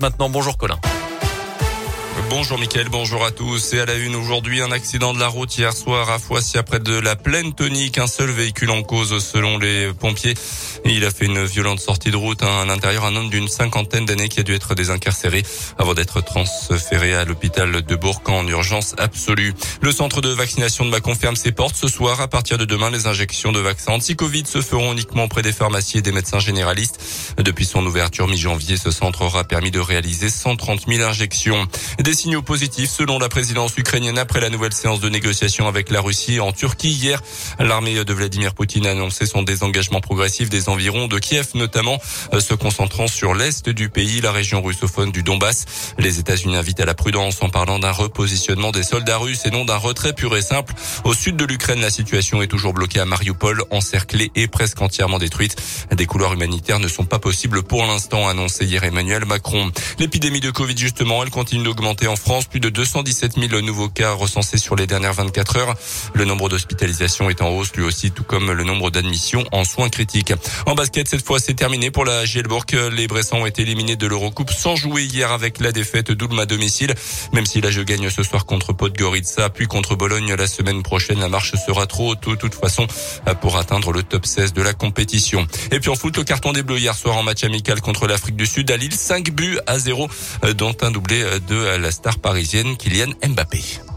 Maintenant. Bonjour Colin. Bonjour Mickaël, bonjour à tous. Et à la une aujourd'hui, un accident de la route hier soir à Foissy après de la plaine tonique. Un seul véhicule en cause selon les pompiers. Il a fait une violente sortie de route. À l'intérieur, un homme d'une cinquantaine d'années qui a dû être désincarcéré avant d'être transféré à l'hôpital de Bourg en urgence absolue. Le centre de vaccination de Macon ferme ses portes ce soir. À partir de demain, les injections de vaccins anti-Covid se feront uniquement auprès des pharmacies et des médecins généralistes. Depuis son ouverture mi-janvier, ce centre aura permis de réaliser 130 000 injections. Des signaux positifs selon la présidence ukrainienne après la nouvelle séance de négociation avec la Russie en Turquie. Hier, l'armée de Vladimir Poutine a annoncé son désengagement progressif des environs de Kiev, notamment euh, se concentrant sur l'est du pays, la région russophone du Donbass. Les États-Unis invitent à la prudence en parlant d'un repositionnement des soldats russes et non d'un retrait pur et simple. Au sud de l'Ukraine, la situation est toujours bloquée à Mariupol, encerclée et presque entièrement détruite. Des couloirs humanitaires ne sont pas possibles pour l'instant, annoncé hier Emmanuel Macron. L'épidémie de Covid, justement, elle continue d'augmenter en France. Plus de 217 000 nouveaux cas recensés sur les dernières 24 heures. Le nombre d'hospitalisations est en hausse lui aussi, tout comme le nombre d'admissions en soins critiques. En basket, cette fois, c'est terminé pour la Gielbourg. Les Bressans ont été éliminés de l'Eurocoupe sans jouer hier avec la défaite d'Ulm à domicile. Même si la jeu gagne ce soir contre Podgorica, puis contre Bologne la semaine prochaine, la marche sera trop haute de toute façon pour atteindre le top 16 de la compétition. Et puis en foot, le carton des Bleus hier soir en match amical contre l'Afrique du Sud à Lille, 5 buts à 0, dont un doublé de la star parisienne Kylian Mbappé.